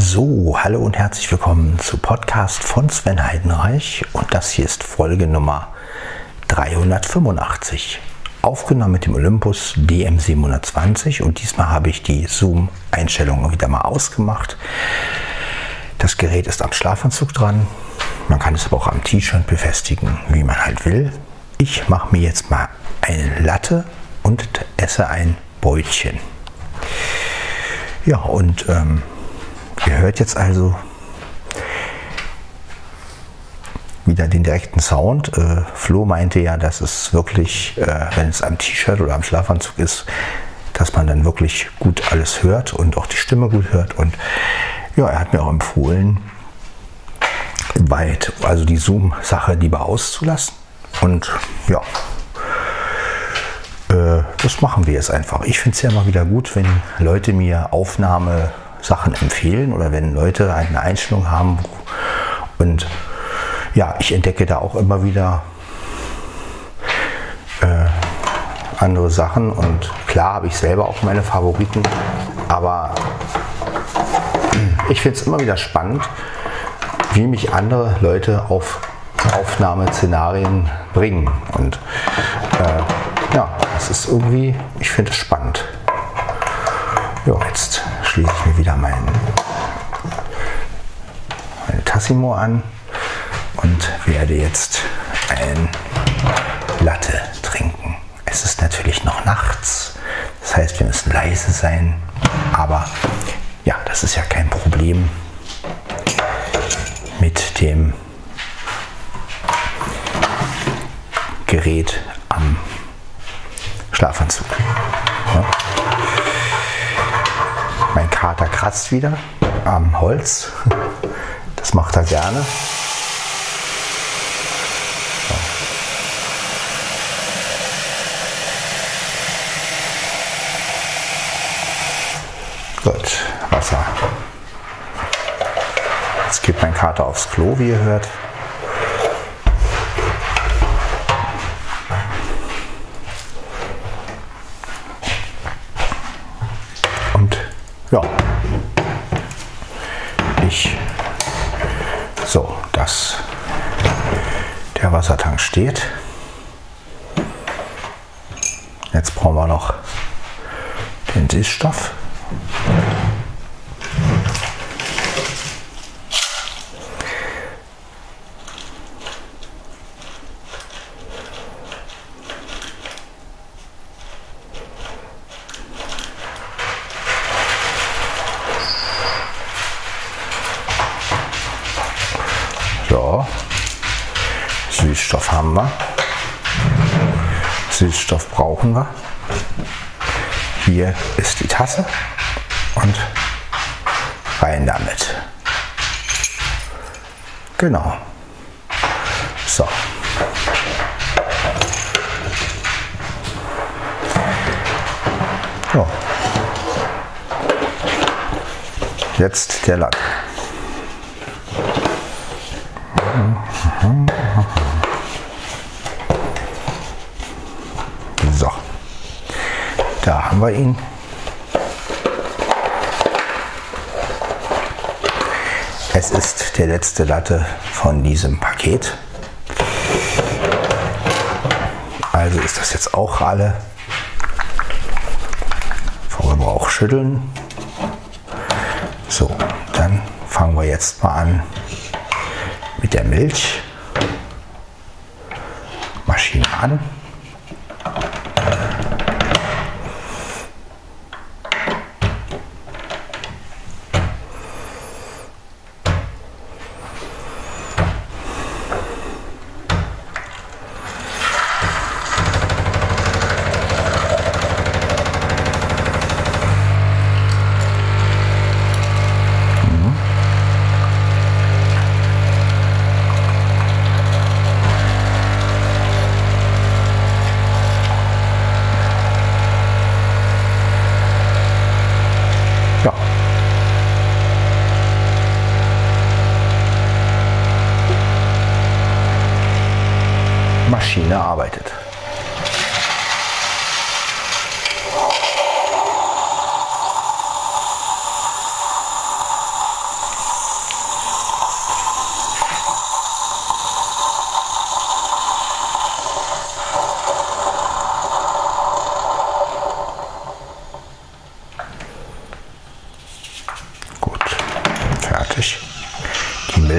So, hallo und herzlich willkommen zu Podcast von Sven Heidenreich und das hier ist Folge Nummer 385. Aufgenommen mit dem Olympus DM720 und diesmal habe ich die Zoom-Einstellungen wieder mal ausgemacht. Das Gerät ist am Schlafanzug dran. Man kann es aber auch am T-Shirt befestigen, wie man halt will. Ich mache mir jetzt mal eine Latte und esse ein Beutchen. Ja, und ähm, ihr hört jetzt also wieder den direkten Sound. Äh, Flo meinte ja, dass es wirklich, äh, wenn es am T-Shirt oder am Schlafanzug ist, dass man dann wirklich gut alles hört und auch die Stimme gut hört. Und ja, er hat mir auch empfohlen, weit, also die Zoom-Sache lieber auszulassen. Und ja, äh, das machen wir jetzt einfach. Ich finde es ja immer wieder gut, wenn Leute mir Aufnahmesachen empfehlen oder wenn Leute eine Einstellung haben. Und ja, ich entdecke da auch immer wieder äh, andere Sachen. Und klar habe ich selber auch meine Favoriten, aber ich finde es immer wieder spannend, wie mich andere Leute auf Aufnahmeszenarien bringen. Und äh, ja, das ist irgendwie, ich finde es spannend. Ja, jetzt schließe ich mir wieder meinen, meine Tassimo an und werde jetzt ein Latte trinken. Es ist natürlich noch nachts, das heißt, wir müssen leise sein, aber ja, das ist ja kein Problem mit dem Gerät am Schlafanzug. Ja. Kater kratzt wieder am Holz. Das macht er gerne. Gut, Wasser. Jetzt geht mein Kater aufs Klo, wie ihr hört. Und ja, ich, so, dass der Wassertank steht. Jetzt brauchen wir noch den Süßstoff. So, Süßstoff haben wir. Süßstoff brauchen wir. Hier ist die Tasse und rein damit. Genau. So. Jetzt der Lack. So, da haben wir ihn. Es ist der letzte Latte von diesem Paket. Also ist das jetzt auch alle. Vorher auch schütteln. So, dann fangen wir jetzt mal an mit der Milch. Maschine an. Ja. Maschine arbeitet.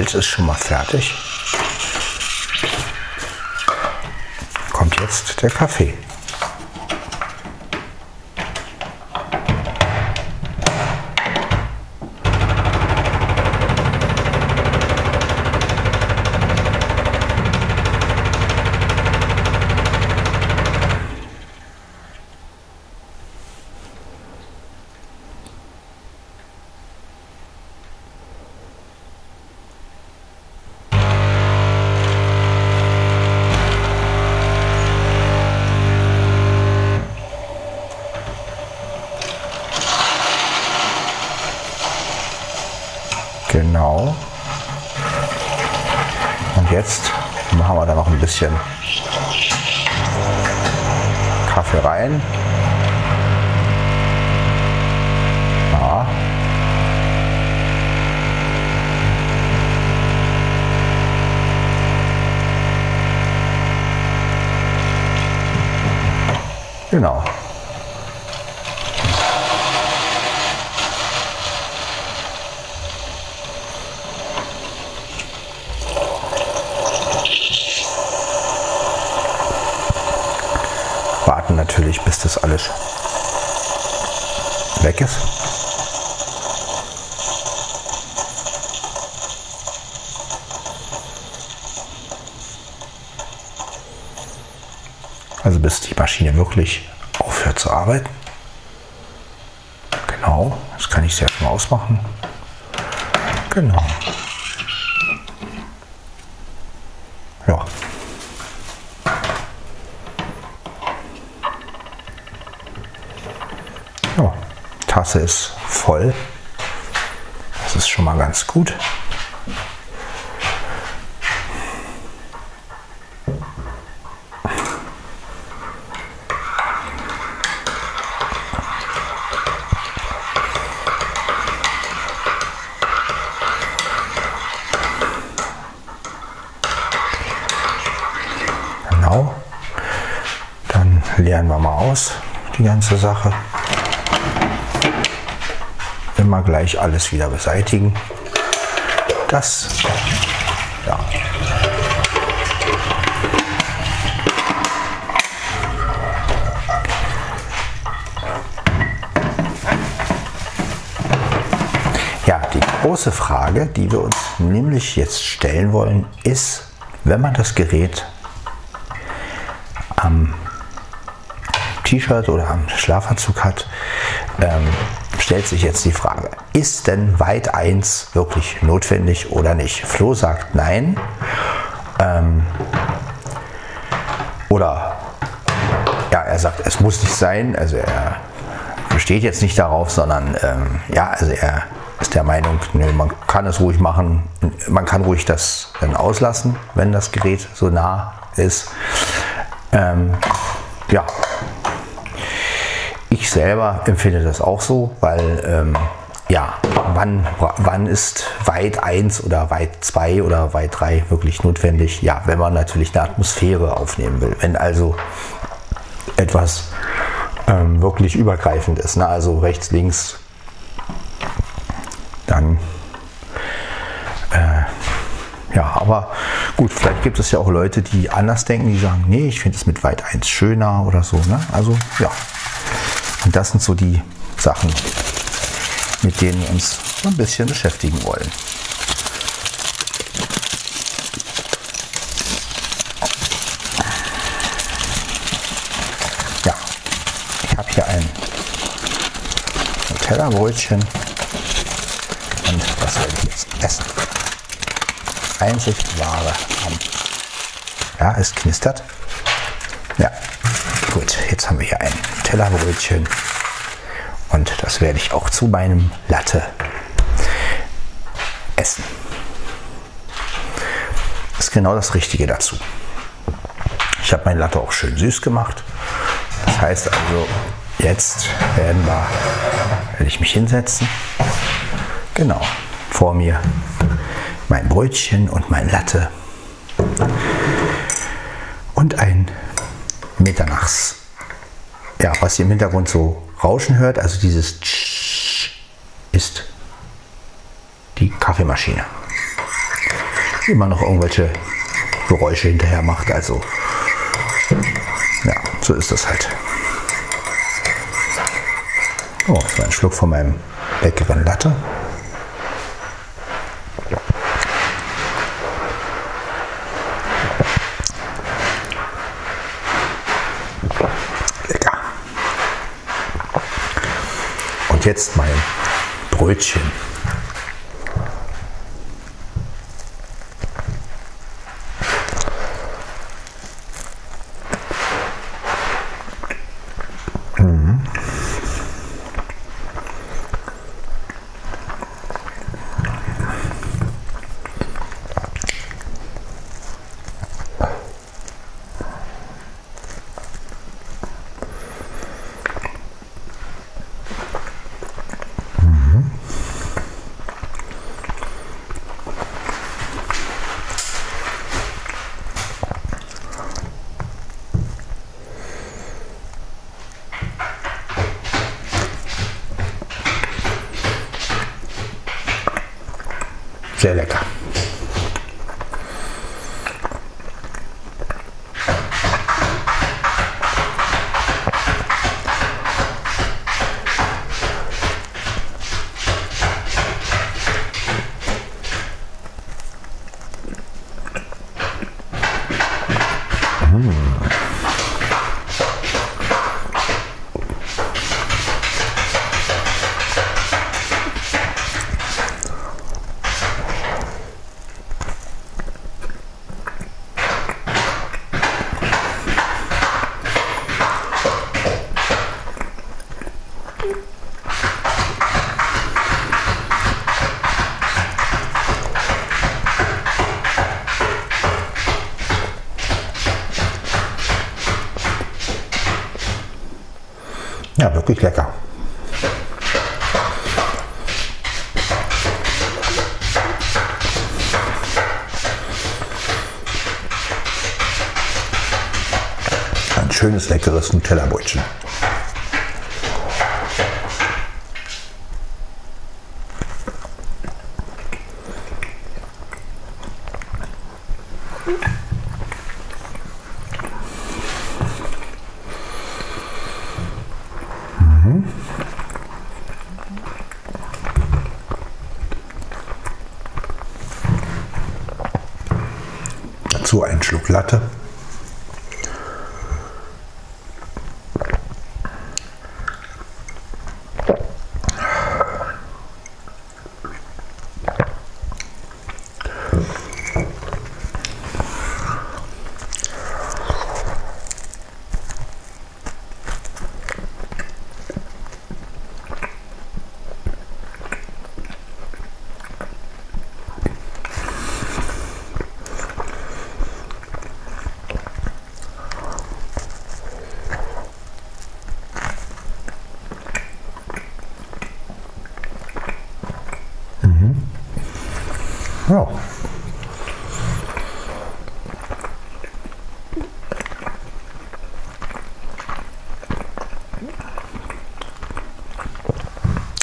Wälz ist schon mal fertig. Kommt jetzt der Kaffee. Warten natürlich, bis das alles weg ist. Also bis die Maschine wirklich aufhört zu arbeiten. Genau, das kann ich sehr schon ausmachen. Genau. Ja. Ja, Tasse ist voll. Das ist schon mal ganz gut. Genau. Dann leeren wir mal aus die ganze Sache. Immer gleich alles wieder beseitigen. Das, ja. Ja, die große Frage, die wir uns nämlich jetzt stellen wollen, ist, wenn man das Gerät am T-Shirt oder am Schlafanzug hat, ähm, stellt sich jetzt die Frage, ist denn Weit 1 wirklich notwendig oder nicht? Flo sagt nein. Ähm, oder ja, er sagt, es muss nicht sein. Also er besteht jetzt nicht darauf, sondern ähm, ja, also er ist der Meinung, nö, man kann es ruhig machen. Man kann ruhig das dann auslassen, wenn das Gerät so nah ist. Ähm, ja, ich selber empfinde das auch so, weil ähm, ja, wann, wann ist weit 1 oder weit 2 oder weit 3 wirklich notwendig? Ja, wenn man natürlich eine Atmosphäre aufnehmen will. Wenn also etwas ähm, wirklich übergreifend ist, ne? also rechts, links, dann äh, ja, aber gut, vielleicht gibt es ja auch Leute, die anders denken, die sagen, nee, ich finde es mit weit 1 schöner oder so. Ne? Also ja, und das sind so die Sachen, mit denen wir uns so ein bisschen beschäftigen wollen. Ja, ich habe hier ein Nutella-Brötchen und das werde ich jetzt essen. Einzig wahre. Ja, es knistert. Gut, jetzt haben wir hier ein Tellerbrötchen und das werde ich auch zu meinem Latte essen. Das ist genau das Richtige dazu. Ich habe mein Latte auch schön süß gemacht. Das heißt also, jetzt werden wir, werde ich mich hinsetzen. Genau, vor mir mein Brötchen und mein Latte und ein Mitternachts. Ja, was ihr im Hintergrund so rauschen hört, also dieses Tsch ist die Kaffeemaschine. immer noch irgendwelche Geräusche hinterher macht. Also ja, so ist das halt. Oh, das war ein Schluck von meinem leckeren Latte. Und jetzt mein Brötchen. Sehr lecker. Ja, wirklich lecker. Ein schönes, leckeres Nutella-Brötchen. Dazu einen Schluck Latte. Ja.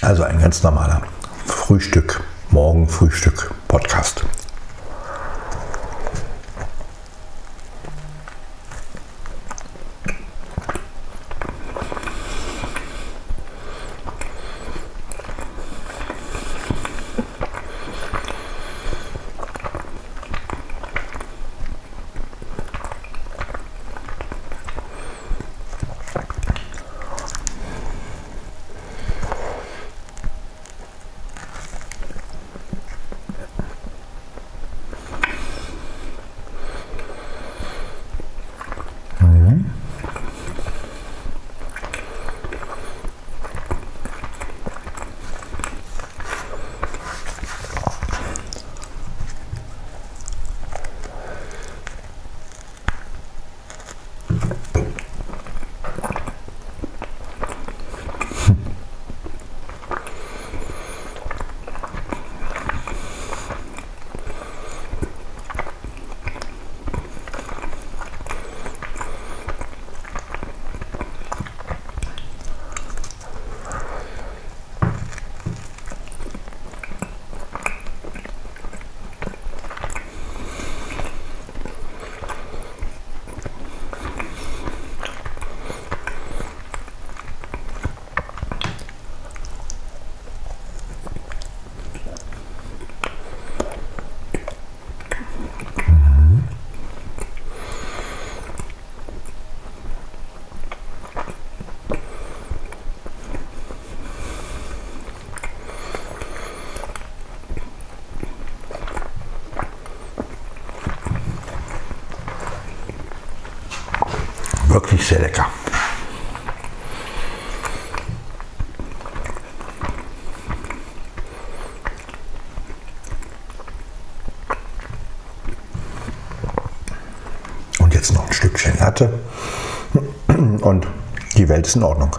Also ein ganz normaler Frühstück, Morgen Frühstück Podcast. Wirklich sehr lecker. Und jetzt noch ein Stückchen Latte. Und die Welt ist in Ordnung.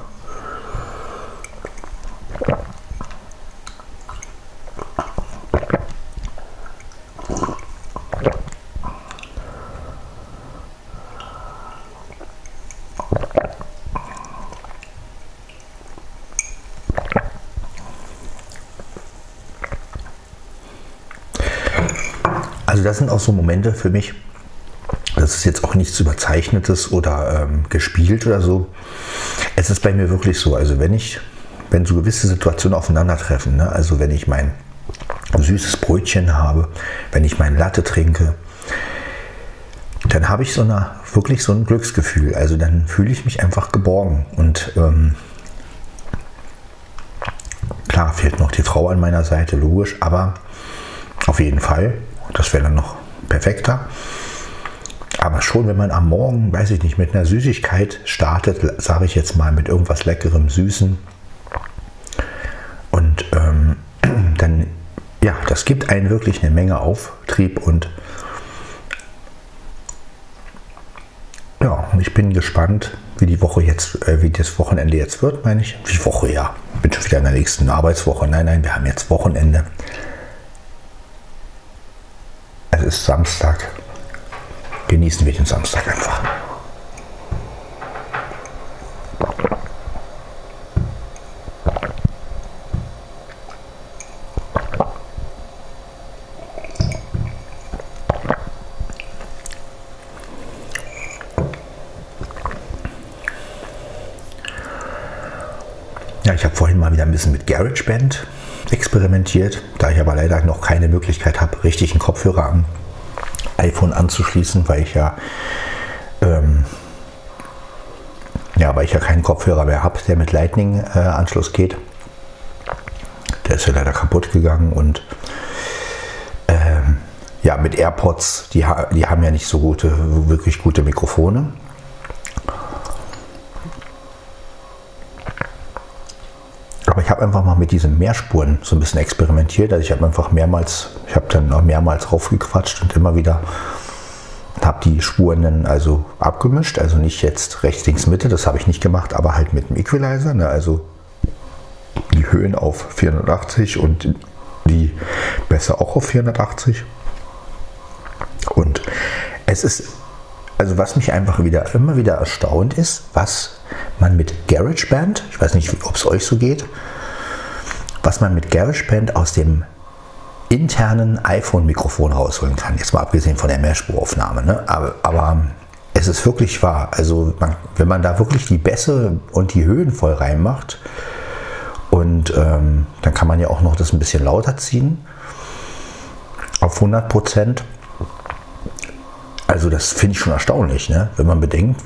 Das sind auch so Momente für mich, das ist jetzt auch nichts Überzeichnetes oder ähm, gespielt oder so. Es ist bei mir wirklich so, also wenn ich, wenn so gewisse Situationen aufeinandertreffen, ne, also wenn ich mein süßes Brötchen habe, wenn ich mein Latte trinke, dann habe ich so eine, wirklich so ein Glücksgefühl. Also dann fühle ich mich einfach geborgen. Und ähm, klar fehlt noch die Frau an meiner Seite, logisch, aber auf jeden Fall. Das wäre dann noch perfekter. Aber schon, wenn man am Morgen, weiß ich nicht, mit einer Süßigkeit startet, sage ich jetzt mal, mit irgendwas Leckerem, Süßen. Und ähm, dann, ja, das gibt einen wirklich eine Menge Auftrieb und ja, ich bin gespannt, wie die Woche jetzt, äh, wie das Wochenende jetzt wird, meine ich. Wie Woche, ja. Bin schon wieder in der nächsten Arbeitswoche. Nein, nein, wir haben jetzt Wochenende. Ist Samstag. Genießen wir den Samstag einfach. Ja, ich habe vorhin mal wieder ein bisschen mit GarageBand experimentiert, da ich aber leider noch keine Möglichkeit habe, richtig einen Kopfhörer am iPhone anzuschließen, weil ich ja, ähm, ja, weil ich ja keinen Kopfhörer mehr habe, der mit Lightning-Anschluss äh, geht. Der ist ja leider kaputt gegangen und ähm, ja, mit AirPods, die, die haben ja nicht so gute, wirklich gute Mikrofone. Aber ich habe einfach mal mit diesen Mehrspuren so ein bisschen experimentiert. Also ich habe einfach mehrmals, ich habe dann noch mehrmals raufgequatscht und immer wieder habe die Spuren dann also abgemischt. Also nicht jetzt rechts, links, Mitte, das habe ich nicht gemacht, aber halt mit dem Equalizer. Ne? Also die Höhen auf 480 und die besser auch auf 480. Und es ist, also was mich einfach wieder immer wieder erstaunt ist, was man mit GarageBand, ich weiß nicht, ob es euch so geht, was man mit GarageBand aus dem internen iPhone-Mikrofon rausholen kann. Jetzt mal abgesehen von der Mehrspuraufnahme. Ne? Aber, aber es ist wirklich wahr. Also man, wenn man da wirklich die Bässe und die Höhen voll reinmacht und ähm, dann kann man ja auch noch das ein bisschen lauter ziehen auf 100 Prozent. Also das finde ich schon erstaunlich, ne? wenn man bedenkt,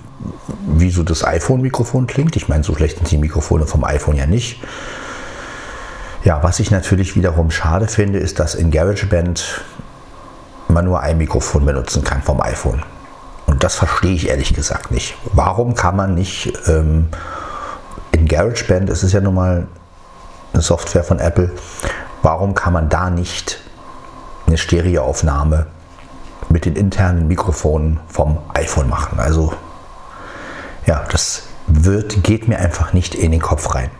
wie so das iPhone-Mikrofon klingt. Ich meine, so schlecht sind die Mikrofone vom iPhone ja nicht. Ja, was ich natürlich wiederum schade finde, ist, dass in GarageBand man nur ein Mikrofon benutzen kann vom iPhone. Und das verstehe ich ehrlich gesagt nicht. Warum kann man nicht ähm, in GarageBand, es ist ja nun mal eine Software von Apple, warum kann man da nicht eine Stereoaufnahme mit den internen Mikrofonen vom iPhone machen? Also ja, das wird, geht mir einfach nicht in den Kopf rein.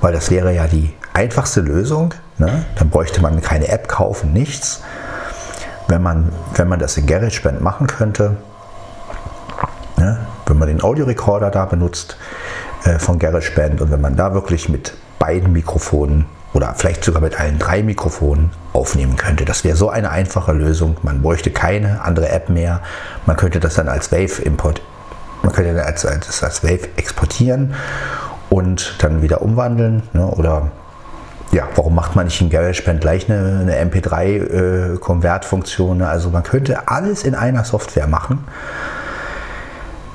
Weil das wäre ja die einfachste Lösung. Ne? Dann bräuchte man keine App kaufen, nichts. Wenn man, wenn man das in GarageBand machen könnte, ne? wenn man den Audiorekorder da benutzt äh, von GarageBand und wenn man da wirklich mit beiden Mikrofonen oder vielleicht sogar mit allen drei Mikrofonen aufnehmen könnte. Das wäre so eine einfache Lösung. Man bräuchte keine andere App mehr. Man könnte das dann als Wave-Import man könnte das als, als Wave exportieren und dann wieder umwandeln. Ne? Oder ja, warum macht man nicht in GarageBand gleich eine, eine MP3-Konvertfunktion? Äh, ne? also man könnte alles in einer Software machen.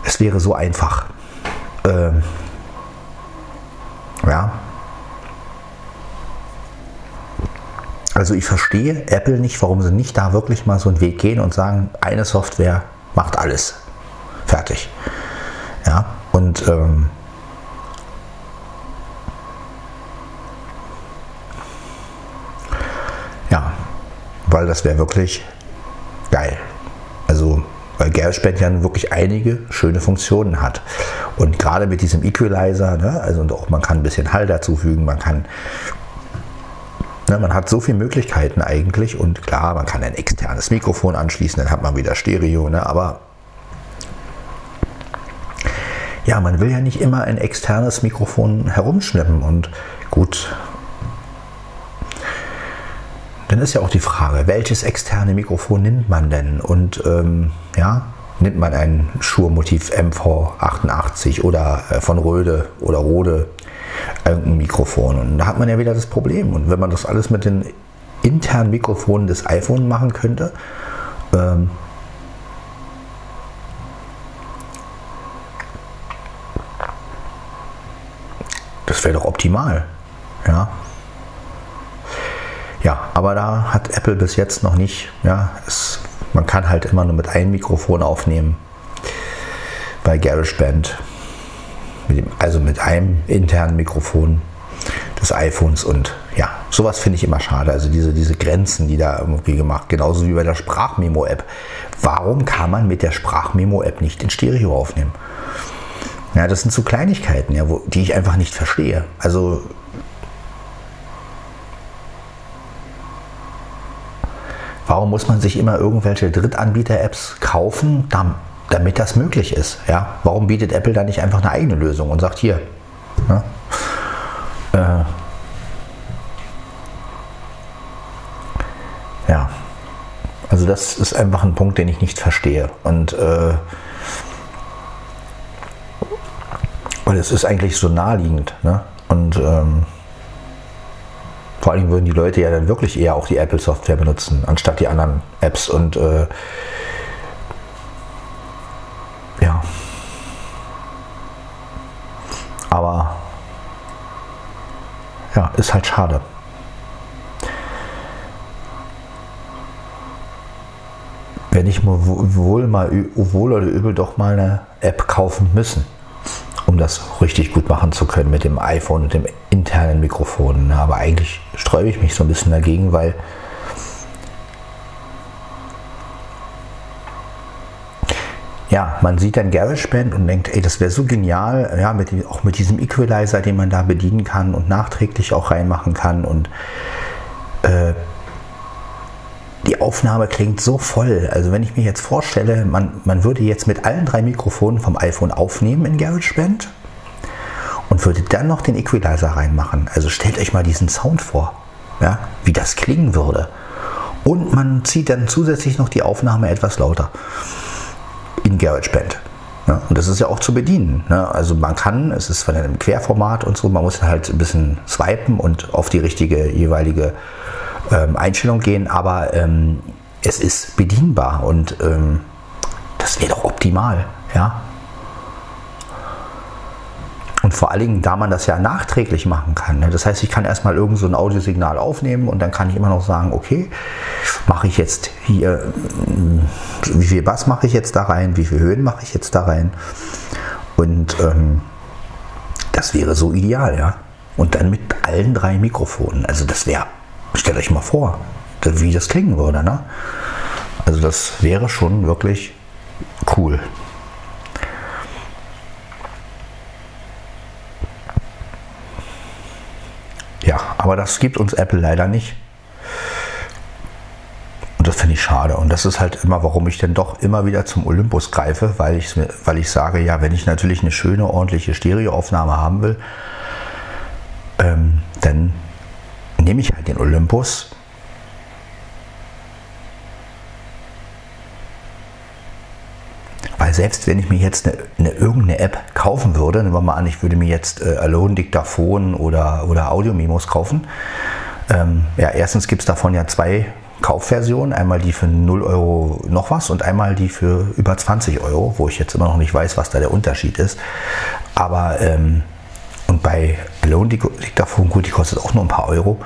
Es wäre so einfach. Ähm, ja. Also ich verstehe Apple nicht, warum sie nicht da wirklich mal so einen Weg gehen und sagen, eine Software macht alles. Fertig. Und ähm, ja, weil das wäre wirklich geil. Also weil GarageBand ja wirklich einige schöne Funktionen hat. Und gerade mit diesem Equalizer, ne, also auch man kann ein bisschen Hall dazufügen, man kann ne, man hat so viele Möglichkeiten eigentlich und klar, man kann ein externes Mikrofon anschließen, dann hat man wieder Stereo, ne, aber ja, man will ja nicht immer ein externes Mikrofon herumschnippen und gut, dann ist ja auch die Frage, welches externe Mikrofon nimmt man denn? Und ähm, ja, nimmt man ein Shure-Motiv MV88 oder äh, von Röde oder Rode irgendein Mikrofon. Und da hat man ja wieder das Problem. Und wenn man das alles mit den internen Mikrofonen des iPhone machen könnte, ähm, das wäre doch optimal. Ja, ja, aber da hat Apple bis jetzt noch nicht, ja, es, man kann halt immer nur mit einem Mikrofon aufnehmen bei GarageBand. Mit dem, also mit einem internen Mikrofon des iPhones und ja, sowas finde ich immer schade. Also diese, diese Grenzen, die da irgendwie gemacht, genauso wie bei der Sprachmemo-App. Warum kann man mit der Sprachmemo-App nicht in Stereo aufnehmen? Ja, das sind so Kleinigkeiten, ja, wo, die ich einfach nicht verstehe. Also Warum muss man sich immer irgendwelche Drittanbieter-Apps kaufen, damit das möglich ist? Ja? Warum bietet Apple da nicht einfach eine eigene Lösung und sagt hier, ne? äh, ja, also das ist einfach ein Punkt, den ich nicht verstehe. Und äh, weil es ist eigentlich so naheliegend. Ne? Und ähm, vor allem würden die Leute ja dann wirklich eher auch die Apple-Software benutzen, anstatt die anderen Apps. Und äh, ja. Aber ja, ist halt schade. Wenn ich wohl mal wohl oder übel doch mal eine App kaufen müssen das richtig gut machen zu können mit dem iPhone und dem internen Mikrofon. Aber eigentlich sträube ich mich so ein bisschen dagegen, weil ja, man sieht dann GarageBand und denkt, ey, das wäre so genial, ja, mit, auch mit diesem Equalizer, den man da bedienen kann und nachträglich auch reinmachen kann und äh, die Aufnahme klingt so voll. Also wenn ich mir jetzt vorstelle, man, man würde jetzt mit allen drei Mikrofonen vom iPhone aufnehmen in GarageBand und würde dann noch den Equalizer reinmachen. Also stellt euch mal diesen Sound vor, ja, wie das klingen würde. Und man zieht dann zusätzlich noch die Aufnahme etwas lauter in GarageBand. Ja, und das ist ja auch zu bedienen. Ne? Also man kann, es ist von einem Querformat und so, man muss halt ein bisschen swipen und auf die richtige jeweilige ähm, Einstellung gehen, aber ähm, es ist bedienbar und ähm, das wäre doch optimal, ja. Und vor allen Dingen, da man das ja nachträglich machen kann. Ne? Das heißt, ich kann erstmal irgend so ein Audiosignal aufnehmen und dann kann ich immer noch sagen, okay, mache ich jetzt hier, wie viel Bass mache ich jetzt da rein, wie viel Höhen mache ich jetzt da rein. Und ähm, das wäre so ideal, ja. Und dann mit allen drei Mikrofonen. Also das wäre Stellt euch mal vor, wie das klingen würde. Ne? Also das wäre schon wirklich cool. Ja, aber das gibt uns Apple leider nicht. Und das finde ich schade. Und das ist halt immer, warum ich dann doch immer wieder zum Olympus greife, weil ich, weil ich sage, ja, wenn ich natürlich eine schöne, ordentliche Stereoaufnahme haben will, ähm, dann nehme ich halt den Olympus. Weil selbst wenn ich mir jetzt eine, eine irgendeine App kaufen würde, nehmen wir mal an, ich würde mir jetzt äh, Alone Diktaphon oder, oder Audio-Memos kaufen. Ähm, ja, erstens gibt es davon ja zwei Kaufversionen. Einmal die für 0 Euro noch was und einmal die für über 20 Euro, wo ich jetzt immer noch nicht weiß, was da der Unterschied ist. Aber ähm, bei Alone Diktaphon, gut, die kostet auch nur ein paar Euro.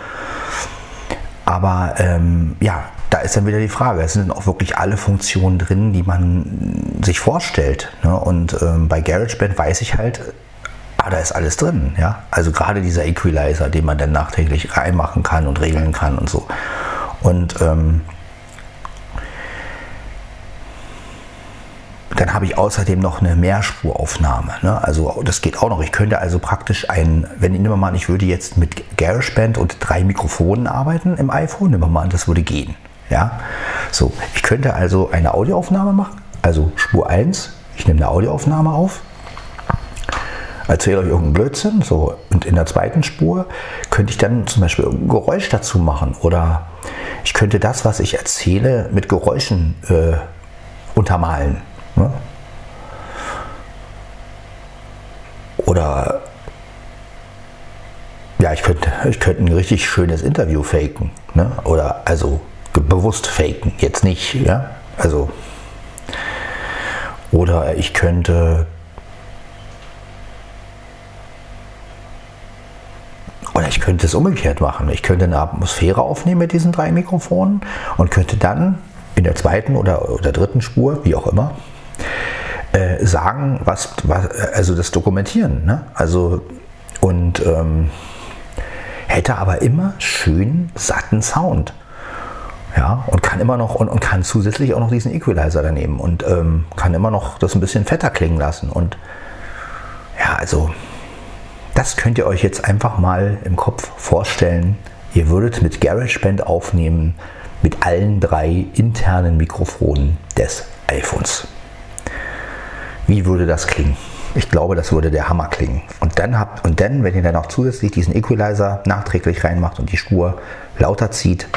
Aber ähm, ja, da ist dann wieder die Frage, es sind auch wirklich alle Funktionen drin, die man sich vorstellt. Ne? Und ähm, bei GarageBand weiß ich halt, ah, da ist alles drin. Ja? Also gerade dieser Equalizer, den man dann nachträglich reinmachen kann und regeln kann und so. Und ähm, dann habe ich außerdem noch eine Mehrspuraufnahme. Ne? Also das geht auch noch. Ich könnte also praktisch ein, wenn ich nehme mal ich würde jetzt mit GarageBand und drei Mikrofonen arbeiten im iPhone, nehmen wir mal an, das würde gehen. Ja, so. Ich könnte also eine Audioaufnahme machen, also Spur 1. Ich nehme eine Audioaufnahme auf, erzähle euch irgendeinen Blödsinn, so. Und in der zweiten Spur könnte ich dann zum Beispiel ein Geräusch dazu machen oder ich könnte das, was ich erzähle, mit Geräuschen äh, untermalen. Ne? Oder ja, ich könnte, ich könnte ein richtig schönes Interview faken. Ne? Oder also bewusst faken. Jetzt nicht, ja. Also. Oder ich könnte. Oder ich könnte es umgekehrt machen. Ich könnte eine Atmosphäre aufnehmen mit diesen drei Mikrofonen und könnte dann in der zweiten oder, oder dritten Spur, wie auch immer, äh, sagen, was, was, also das dokumentieren. Ne? Also und ähm, hätte aber immer schön satten Sound. Ja, und kann immer noch und, und kann zusätzlich auch noch diesen Equalizer daneben und ähm, kann immer noch das ein bisschen fetter klingen lassen. Und ja, also das könnt ihr euch jetzt einfach mal im Kopf vorstellen. Ihr würdet mit GarageBand aufnehmen mit allen drei internen Mikrofonen des iPhones. Wie würde das klingen? Ich glaube, das würde der Hammer klingen. Und dann, habt, und dann, wenn ihr dann noch zusätzlich diesen Equalizer nachträglich reinmacht und die Spur lauter zieht,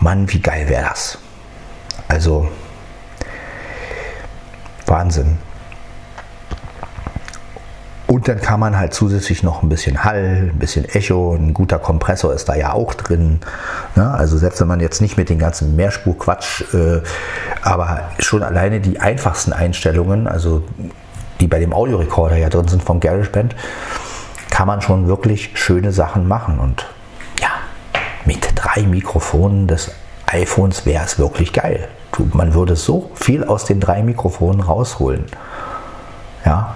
Mann, wie geil wäre das? Also, Wahnsinn. Und dann kann man halt zusätzlich noch ein bisschen Hall, ein bisschen Echo, ein guter Kompressor ist da ja auch drin. Ne? Also selbst wenn man jetzt nicht mit den ganzen Mehrspur-Quatsch, äh, aber schon alleine die einfachsten Einstellungen, also die bei dem Audiorekorder ja drin sind vom GarageBand, kann man schon wirklich schöne Sachen machen. Und ja, mit drei Mikrofonen des iPhones wäre es wirklich geil. Man würde so viel aus den drei Mikrofonen rausholen. Ja,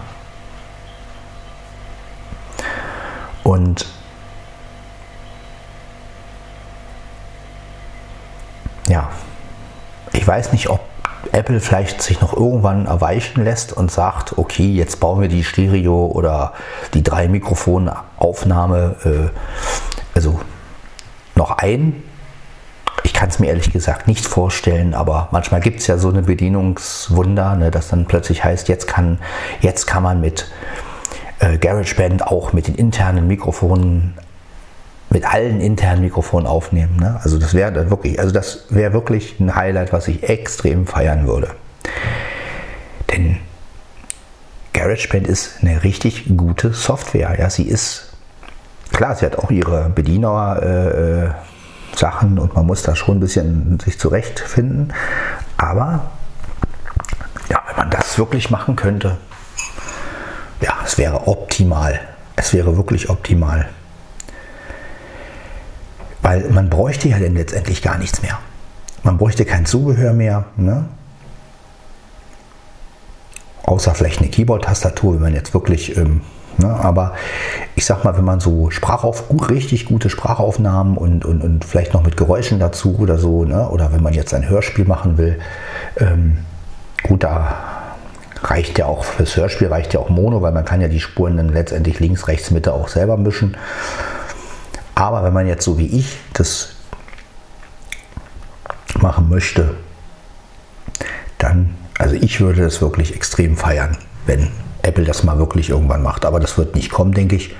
Und ja, ich weiß nicht, ob Apple vielleicht sich noch irgendwann erweichen lässt und sagt, okay, jetzt bauen wir die Stereo oder die drei Mikrofonaufnahme äh, also noch ein. Ich kann es mir ehrlich gesagt nicht vorstellen, aber manchmal gibt es ja so eine Bedienungswunder, ne, dass dann plötzlich heißt, jetzt kann, jetzt kann man mit äh, GarageBand auch mit den internen Mikrofonen, mit allen internen Mikrofonen aufnehmen. Ne? Also das wäre wirklich, also das wäre wirklich ein Highlight, was ich extrem feiern würde. Denn GarageBand ist eine richtig gute Software. Ja, sie ist klar, sie hat auch ihre Bediener. Äh, Sachen und man muss da schon ein bisschen sich zurechtfinden. Aber ja, wenn man das wirklich machen könnte, es wäre optimal. Es wäre wirklich optimal. Weil man bräuchte ja dann letztendlich gar nichts mehr. Man bräuchte kein Zubehör mehr. Ne? Außer vielleicht eine Keyboard-Tastatur, wenn man jetzt wirklich. Ähm, ne? Aber ich sag mal, wenn man so Sprachauf, gut, richtig gute Sprachaufnahmen und, und, und vielleicht noch mit Geräuschen dazu oder so, ne? oder wenn man jetzt ein Hörspiel machen will, ähm, gut, da reicht ja auch fürs Hörspiel reicht ja auch Mono, weil man kann ja die Spuren dann letztendlich links, rechts, Mitte auch selber mischen. Aber wenn man jetzt so wie ich das machen möchte, dann, also ich würde das wirklich extrem feiern, wenn Apple das mal wirklich irgendwann macht. Aber das wird nicht kommen, denke ich.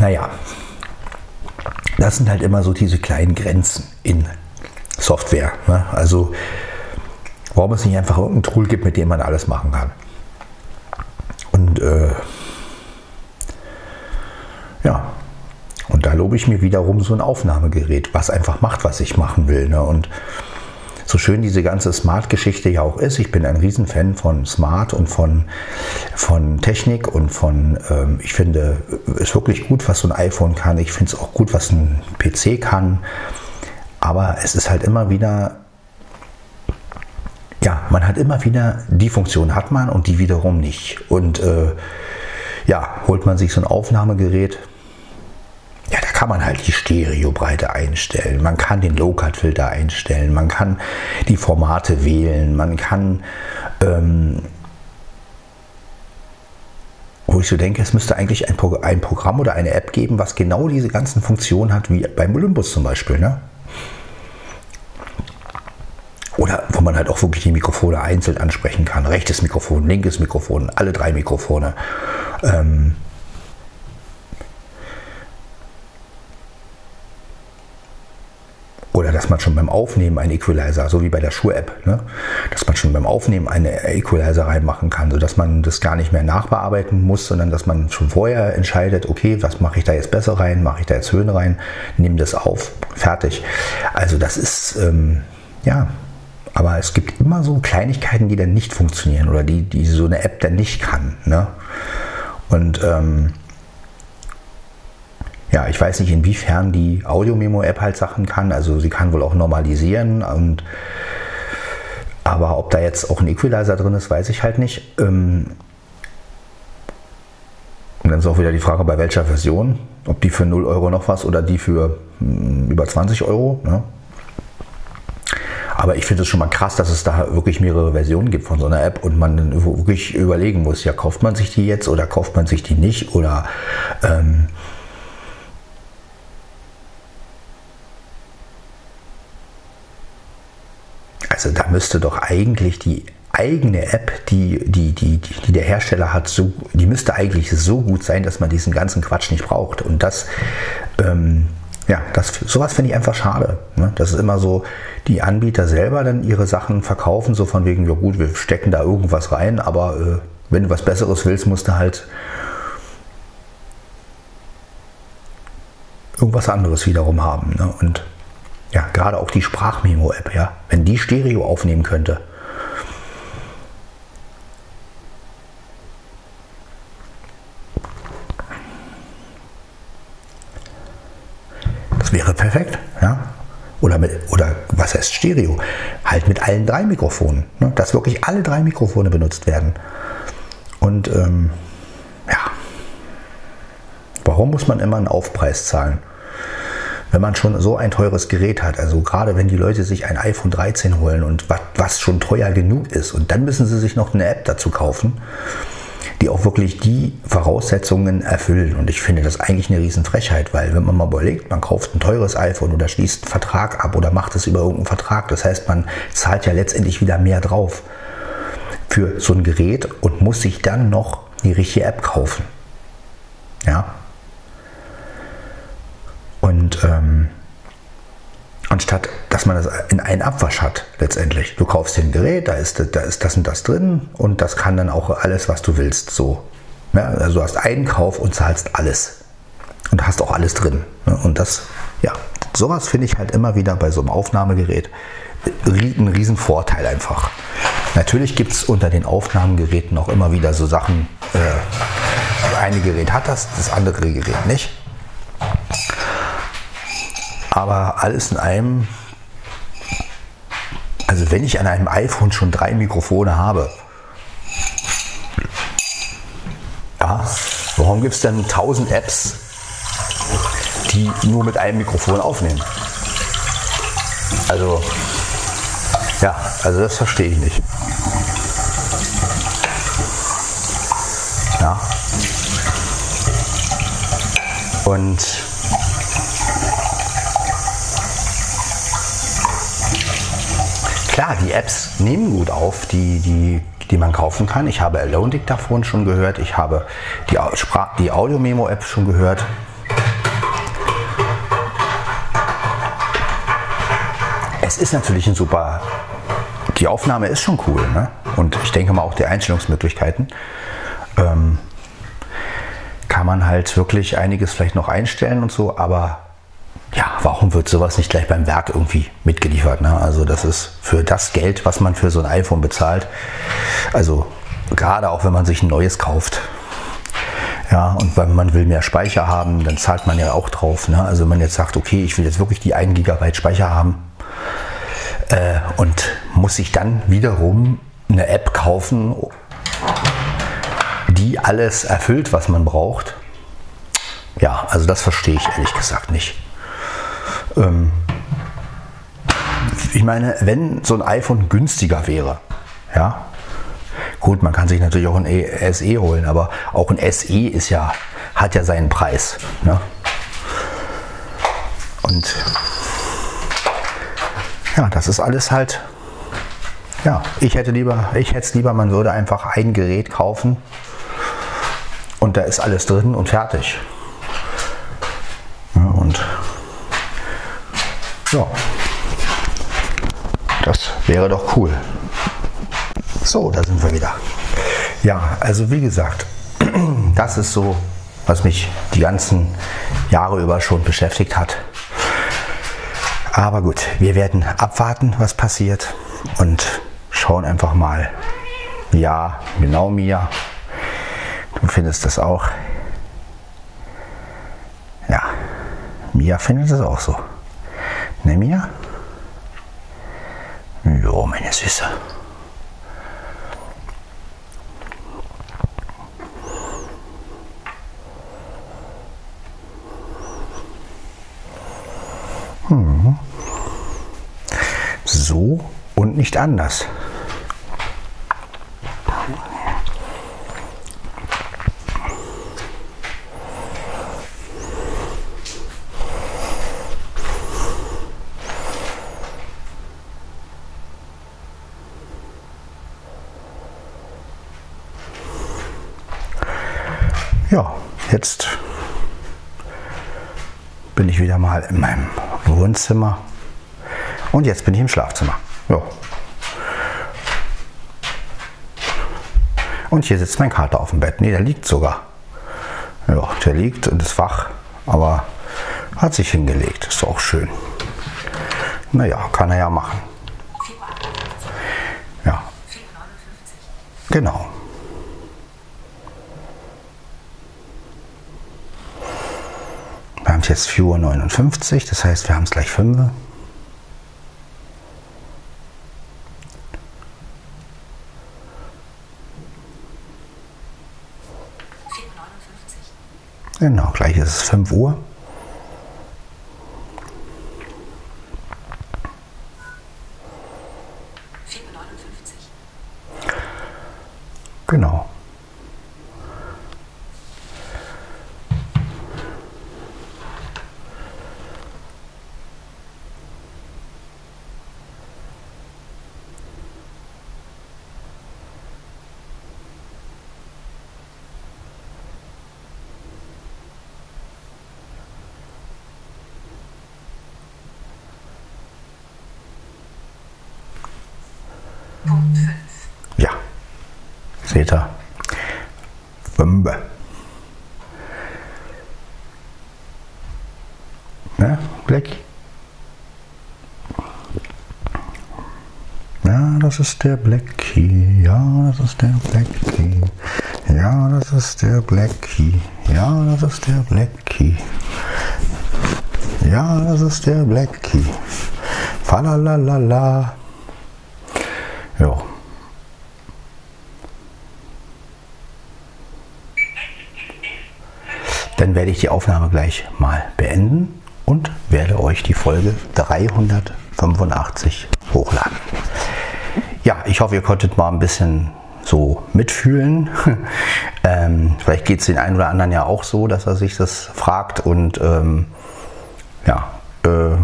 Naja, das sind halt immer so diese kleinen Grenzen in Software. Ne? Also warum es nicht einfach irgendein Tool gibt, mit dem man alles machen kann. Und äh, ja, und da lobe ich mir wiederum so ein Aufnahmegerät, was einfach macht, was ich machen will. Ne? Und so schön diese ganze Smart-Geschichte ja auch ist, ich bin ein Riesenfan von Smart und von, von Technik und von, ähm, ich finde, es wirklich gut, was so ein iPhone kann. Ich finde es auch gut, was ein PC kann. Aber es ist halt immer wieder ja, man hat immer wieder, die Funktion hat man und die wiederum nicht. Und äh, ja, holt man sich so ein Aufnahmegerät, kann man halt die Stereobreite einstellen, man kann den Low-Cut-Filter einstellen, man kann die Formate wählen, man kann, ähm, wo ich so denke, es müsste eigentlich ein, Pro ein, Programm oder eine App geben, was genau diese ganzen Funktionen hat, wie beim Olympus zum Beispiel. Ne? Oder wo man halt auch wirklich die Mikrofone einzeln ansprechen kann. Rechtes Mikrofon, linkes Mikrofon, alle drei Mikrofone. Ähm, Oder dass man schon beim Aufnehmen einen Equalizer, so wie bei der Schuh-App, ne? dass man schon beim Aufnehmen eine Equalizer reinmachen kann, sodass man das gar nicht mehr nachbearbeiten muss, sondern dass man schon vorher entscheidet, okay, was mache ich da jetzt besser rein, mache ich da jetzt Höhen rein, nehme das auf, fertig. Also das ist, ähm, ja, aber es gibt immer so Kleinigkeiten, die dann nicht funktionieren oder die, die so eine App dann nicht kann. Ne? Und ähm, ja, ich weiß nicht, inwiefern die Audio-Memo-App halt Sachen kann. Also sie kann wohl auch normalisieren. Und, aber ob da jetzt auch ein Equalizer drin ist, weiß ich halt nicht. Ähm, und dann ist auch wieder die Frage, bei welcher Version. Ob die für 0 Euro noch was oder die für hm, über 20 Euro. Ne? Aber ich finde es schon mal krass, dass es da wirklich mehrere Versionen gibt von so einer App und man wirklich überlegen muss, ja, kauft man sich die jetzt oder kauft man sich die nicht oder ähm, also da müsste doch eigentlich die eigene App, die, die, die, die der Hersteller hat, so, die müsste eigentlich so gut sein, dass man diesen ganzen Quatsch nicht braucht. Und das ähm, ja, das, sowas finde ich einfach schade. Ne? Das ist immer so, die Anbieter selber dann ihre Sachen verkaufen, so von wegen, ja gut, wir stecken da irgendwas rein, aber äh, wenn du was Besseres willst, musst du halt irgendwas anderes wiederum haben. Ne? Und ja, gerade auch die Sprachmemo-App, ja, wenn die Stereo aufnehmen könnte, wäre perfekt. Ja? Oder, mit, oder was heißt Stereo? Halt mit allen drei Mikrofonen. Ne? Dass wirklich alle drei Mikrofone benutzt werden. Und ähm, ja, warum muss man immer einen Aufpreis zahlen? Wenn man schon so ein teures Gerät hat, also gerade wenn die Leute sich ein iPhone 13 holen und was, was schon teuer genug ist und dann müssen sie sich noch eine App dazu kaufen, die auch wirklich die Voraussetzungen erfüllen. Und ich finde das eigentlich eine Riesenfrechheit, weil wenn man mal überlegt, man kauft ein teures iPhone oder schließt einen Vertrag ab oder macht es über irgendeinen Vertrag, das heißt, man zahlt ja letztendlich wieder mehr drauf für so ein Gerät und muss sich dann noch die richtige App kaufen. Ja. Und ähm, anstatt dass man das in einen Abwasch hat letztendlich. Du kaufst dir ein Gerät, da ist, da ist das und das drin und das kann dann auch alles, was du willst. So. Ja, also du hast einen Kauf und zahlst alles. Und hast auch alles drin. Und das, ja, sowas finde ich halt immer wieder bei so einem Aufnahmegerät ein Riesenvorteil einfach. Natürlich gibt es unter den Aufnahmegeräten auch immer wieder so Sachen, äh, eine Gerät hat das, das andere Gerät nicht. Aber alles in allem, also wenn ich an einem iPhone schon drei Mikrofone habe, ja, warum gibt es dann 1000 Apps, die nur mit einem Mikrofon aufnehmen? Also, ja, also das verstehe ich nicht. Ja. Und klar, die Apps nehmen gut auf, die, die, die man kaufen kann. Ich habe Alone Dictaphone schon gehört, ich habe die, die Audio-Memo-App schon gehört. Es ist natürlich ein super. Die Aufnahme ist schon cool, ne? Und ich denke mal auch die Einstellungsmöglichkeiten. Ähm, kann man halt wirklich einiges vielleicht noch einstellen und so, aber ja, warum wird sowas nicht gleich beim Werk irgendwie mitgeliefert? Ne? Also das ist für das Geld, was man für so ein iPhone bezahlt, also gerade auch wenn man sich ein neues kauft, ja, und wenn man will mehr Speicher haben, dann zahlt man ja auch drauf. Ne? Also wenn man jetzt sagt, okay, ich will jetzt wirklich die 1 GB Speicher haben äh, und muss sich dann wiederum eine App kaufen, die alles erfüllt, was man braucht. Ja, also das verstehe ich ehrlich gesagt nicht. Ähm, ich meine, wenn so ein iPhone günstiger wäre, ja, gut, man kann sich natürlich auch ein e, SE holen, aber auch ein SE ist ja, hat ja seinen Preis. Ne? Und ja, das ist alles halt. Ja, ich hätte lieber, ich hätte es lieber, man würde einfach ein Gerät kaufen und da ist alles drin und fertig. Ja, und ja, das wäre doch cool. So, da sind wir wieder. Ja, also wie gesagt, das ist so, was mich die ganzen Jahre über schon beschäftigt hat. Aber gut, wir werden abwarten, was passiert und schauen einfach mal. Ja, genau Mia. Du findest das auch. Ja, Mia findet es auch so. Ne, Mia? Jo, meine Süße. Hm. So und nicht anders. Ja, jetzt bin ich wieder mal in meinem Wohnzimmer und jetzt bin ich im Schlafzimmer. Ja. Und hier sitzt mein Kater auf dem Bett. Ne, der liegt sogar. Ja, der liegt und ist wach, aber hat sich hingelegt. Ist auch schön. Naja, kann er ja machen. Ja. Genau. Wir haben es jetzt 4.59 Uhr, das heißt, wir haben es gleich 5 Uhr. Genau, gleich ist es 5 Uhr. Genau. Punkt 5. Ja. Seht ihr? Wimbe. Ne? Blick. Ja, das ist der Black Key. Ja, das ist der Black Key. Ja, das ist der Black Key. Ja, das ist der Black Key. Ja, das ist der Black Key. Falalala. Ja. Dann werde ich die Aufnahme gleich mal beenden und werde euch die Folge 385 hochladen. Ja, ich hoffe, ihr konntet mal ein bisschen so mitfühlen. ähm, vielleicht geht es den einen oder anderen ja auch so, dass er sich das fragt und ähm, ja, äh,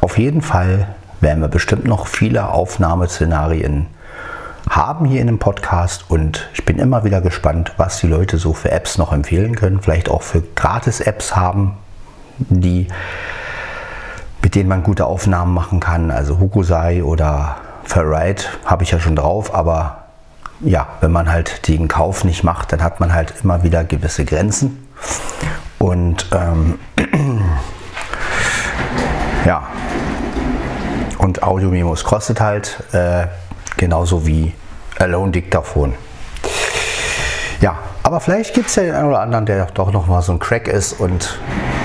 auf jeden Fall werden wir bestimmt noch viele Aufnahmeszenarien haben hier in dem Podcast und ich bin immer wieder gespannt, was die Leute so für Apps noch empfehlen können. Vielleicht auch für Gratis-Apps haben, die, mit denen man gute Aufnahmen machen kann. Also Hukusai oder Ferrite habe ich ja schon drauf, aber ja, wenn man halt den Kauf nicht macht, dann hat man halt immer wieder gewisse Grenzen. Und ähm, ja, und Audio-Memos kostet halt äh, genauso wie Alone Diktaphon. Ja, aber vielleicht gibt es ja den einen oder anderen, der doch noch mal so ein Crack ist und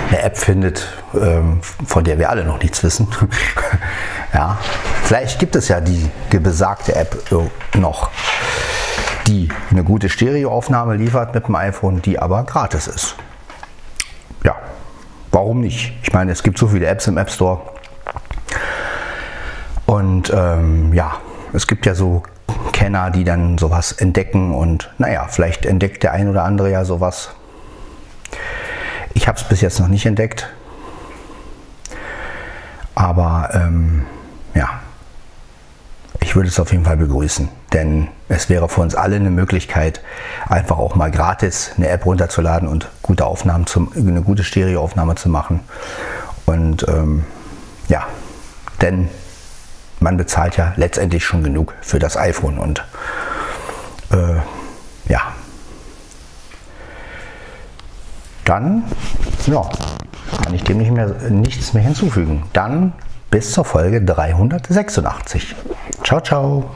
eine App findet, ähm, von der wir alle noch nichts wissen. ja, vielleicht gibt es ja die, die besagte App noch, die eine gute Stereoaufnahme liefert mit dem iPhone, die aber gratis ist. Ja, warum nicht? Ich meine, es gibt so viele Apps im App Store. Und ähm, ja, es gibt ja so Kenner, die dann sowas entdecken und naja, vielleicht entdeckt der ein oder andere ja sowas. Ich habe es bis jetzt noch nicht entdeckt. Aber ähm, ja, ich würde es auf jeden Fall begrüßen, denn es wäre für uns alle eine Möglichkeit, einfach auch mal gratis eine App runterzuladen und gute Aufnahmen, zum, eine gute Stereoaufnahme zu machen. Und ähm, ja, denn man bezahlt ja letztendlich schon genug für das iPhone und äh, ja. Dann ja, kann ich dem nicht mehr, nichts mehr hinzufügen. Dann bis zur Folge 386. Ciao, ciao.